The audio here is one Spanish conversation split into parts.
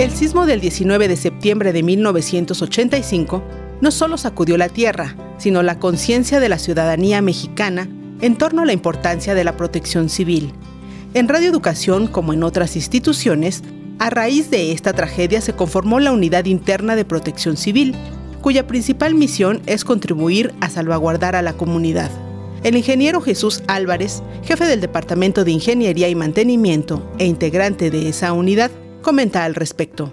El sismo del 19 de septiembre de 1985 no solo sacudió la tierra, sino la conciencia de la ciudadanía mexicana en torno a la importancia de la protección civil. En Radio Educación, como en otras instituciones, a raíz de esta tragedia se conformó la Unidad Interna de Protección Civil, cuya principal misión es contribuir a salvaguardar a la comunidad. El ingeniero Jesús Álvarez, jefe del Departamento de Ingeniería y Mantenimiento e integrante de esa unidad, comenta al respecto.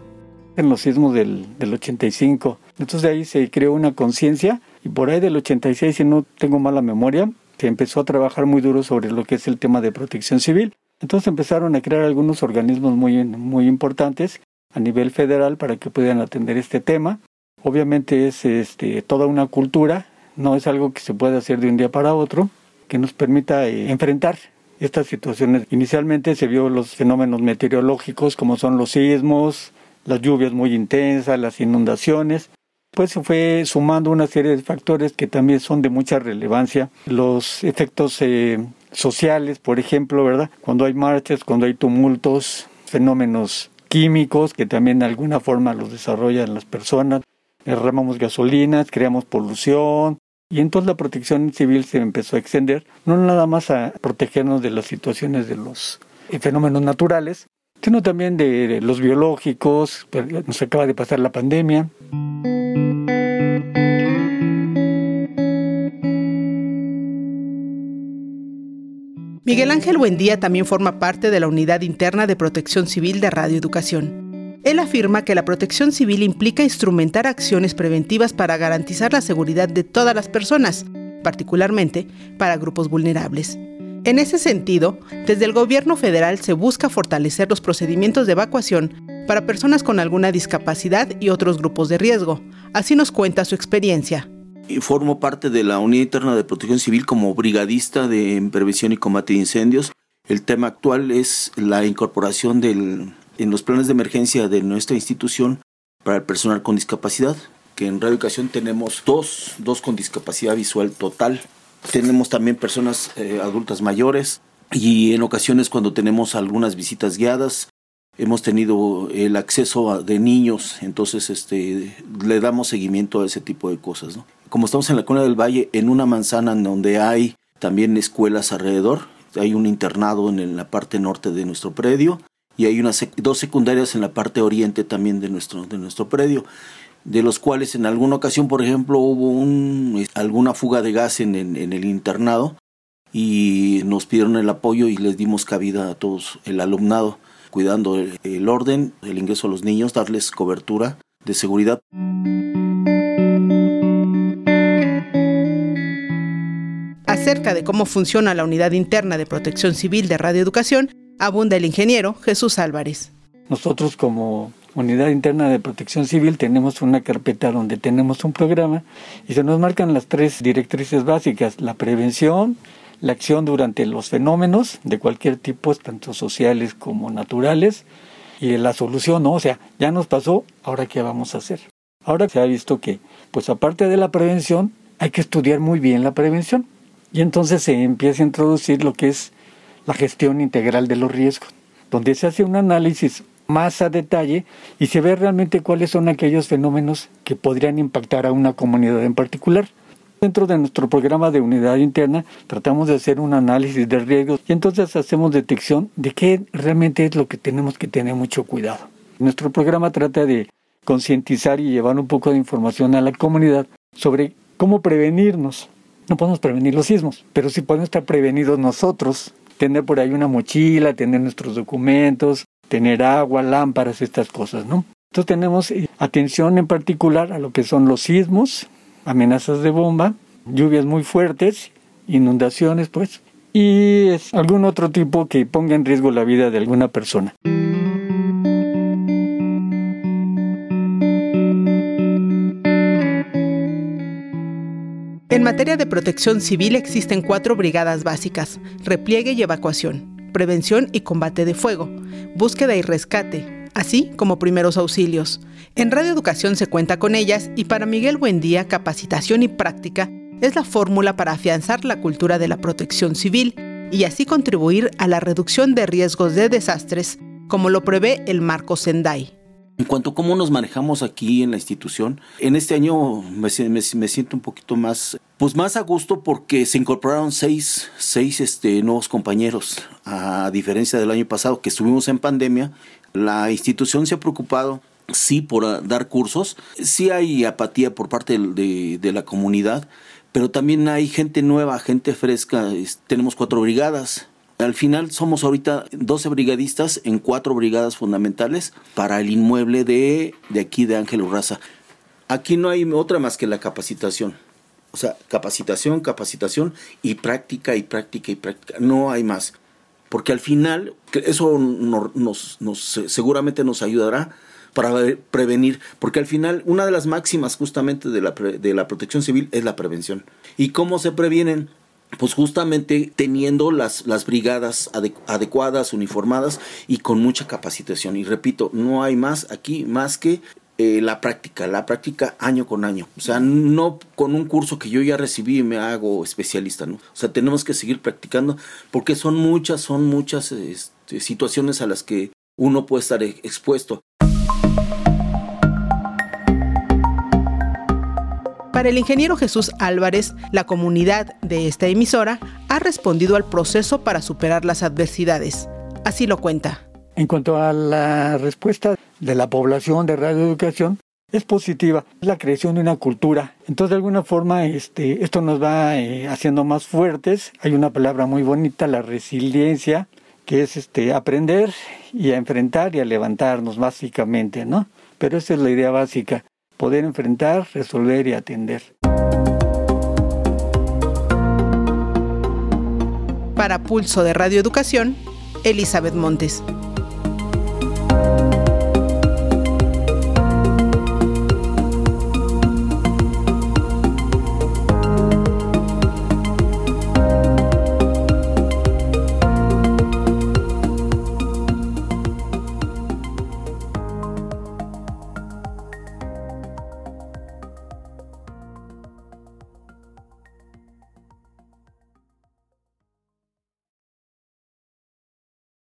En los sismos del, 85, entonces de ahí se creó una conciencia y por ahí del 86, si no tengo mala memoria, se empezó a trabajar muy duro sobre lo que es el tema de protección civil. Entonces empezaron a crear algunos organismos muy, muy importantes a nivel federal para que puedan atender este tema. Obviamente es este, toda una cultura, no es algo que se pueda hacer de un día para otro, que nos permita eh, enfrentar estas situaciones. Inicialmente se vio los fenómenos meteorológicos como son los sismos, las lluvias muy intensas, las inundaciones. Pues se fue sumando una serie de factores que también son de mucha relevancia. Los efectos eh, sociales, por ejemplo, ¿verdad? Cuando hay marchas, cuando hay tumultos, fenómenos químicos que también de alguna forma los desarrollan las personas. Derramamos gasolinas, creamos polución, y entonces la protección civil se empezó a extender, no nada más a protegernos de las situaciones de los fenómenos naturales, sino también de los biológicos, nos acaba de pasar la pandemia. Miguel Ángel Buendía también forma parte de la Unidad Interna de Protección Civil de Radio Educación. Él afirma que la protección civil implica instrumentar acciones preventivas para garantizar la seguridad de todas las personas, particularmente para grupos vulnerables. En ese sentido, desde el gobierno federal se busca fortalecer los procedimientos de evacuación para personas con alguna discapacidad y otros grupos de riesgo. Así nos cuenta su experiencia. Formo parte de la Unidad Interna de Protección Civil como brigadista de prevención y combate de incendios. El tema actual es la incorporación del en los planes de emergencia de nuestra institución para el personal con discapacidad, que en Radio Educación tenemos dos, dos con discapacidad visual total. Tenemos también personas eh, adultas mayores y en ocasiones cuando tenemos algunas visitas guiadas, hemos tenido el acceso de niños, entonces este, le damos seguimiento a ese tipo de cosas. Como estamos en la Cuna del Valle, en una manzana en donde hay también escuelas alrededor, hay un internado en la parte norte de nuestro predio y hay unas dos secundarias en la parte oriente también de nuestro, de nuestro predio, de los cuales en alguna ocasión, por ejemplo, hubo un, alguna fuga de gas en, en, el internado y nos pidieron el apoyo y les dimos cabida a todos el alumnado, cuidando el, el orden, el ingreso a los niños, darles cobertura de seguridad. Acerca de cómo funciona la unidad interna de protección civil de radioeducación, abunda el ingeniero Jesús Álvarez. Nosotros como Unidad Interna de Protección Civil tenemos una carpeta donde tenemos un programa y se nos marcan las tres directrices básicas, la prevención, la acción durante los fenómenos de cualquier tipo, tanto sociales como naturales, y la solución, ¿no? O sea, ya nos pasó, ahora qué vamos a hacer. Ahora se ha visto que, pues aparte de la prevención, hay que estudiar muy bien la prevención. Y entonces se empieza a introducir lo que es la gestión integral de los riesgos, donde se hace un análisis más a detalle y se ve realmente cuáles son aquellos fenómenos que podrían impactar a una comunidad en particular. Dentro de nuestro programa de unidad interna tratamos de hacer un análisis de riesgos y entonces hacemos detección de qué realmente es lo que tenemos que tener mucho cuidado. Nuestro programa trata de concientizar y llevar un poco de información a la comunidad sobre cómo prevenirnos. No podemos prevenir los sismos, pero sí podemos estar prevenidos nosotros tener por ahí una mochila, tener nuestros documentos, tener agua, lámparas, estas cosas, ¿no? Entonces tenemos eh, atención en particular a lo que son los sismos, amenazas de bomba, lluvias muy fuertes, inundaciones, pues, y algún otro tipo que ponga en riesgo la vida de alguna persona. Materia de protección civil existen cuatro brigadas básicas, repliegue y evacuación, prevención y combate de fuego, búsqueda y rescate, así como primeros auxilios. En Radio Educación se cuenta con ellas y para Miguel Buendía capacitación y práctica es la fórmula para afianzar la cultura de la protección civil y así contribuir a la reducción de riesgos de desastres, como lo prevé el marco Sendai. En cuanto a cómo nos manejamos aquí en la institución, en este año me, siento un poquito más, pues más a gusto porque se incorporaron seis, seis este, nuevos compañeros, a diferencia del año pasado que estuvimos en pandemia. La institución se ha preocupado sí por dar cursos, sí hay apatía por parte de, de la comunidad, pero también hay gente nueva, gente fresca. Tenemos cuatro brigadas, al final somos ahorita 12 brigadistas en cuatro brigadas fundamentales para el inmueble de, de aquí de Ángel Urraza. Aquí no hay otra más que la capacitación. O sea, capacitación, capacitación y práctica y práctica y práctica. No hay más. Porque al final, eso seguramente nos ayudará para prevenir, porque al final una de las máximas justamente de la, de la protección civil es la prevención. ¿Y cómo se previenen? Pues justamente teniendo las, las brigadas adecuadas, uniformadas y con mucha capacitación. Y repito, no hay más aquí más que eh, la práctica, la práctica año con año. O sea, no con un curso que yo ya recibí y me hago especialista, ¿no? O sea, tenemos que seguir practicando porque son muchas, son muchas este, situaciones a las que uno puede estar expuesto. Para el ingeniero Jesús Álvarez, la comunidad de esta emisora ha respondido al proceso para superar las adversidades. Así lo cuenta. En cuanto a la respuesta de la población de radioeducación, es positiva, es la creación de una cultura. Entonces, de alguna forma, este, esto nos va eh, haciendo más fuertes. Hay una palabra muy bonita, la resiliencia, que es este, aprender y a enfrentar y a levantarnos, básicamente, ¿no? Pero esa es la idea básica poder enfrentar, resolver y atender. Para Pulso de Radio Educación, Elizabeth Montes.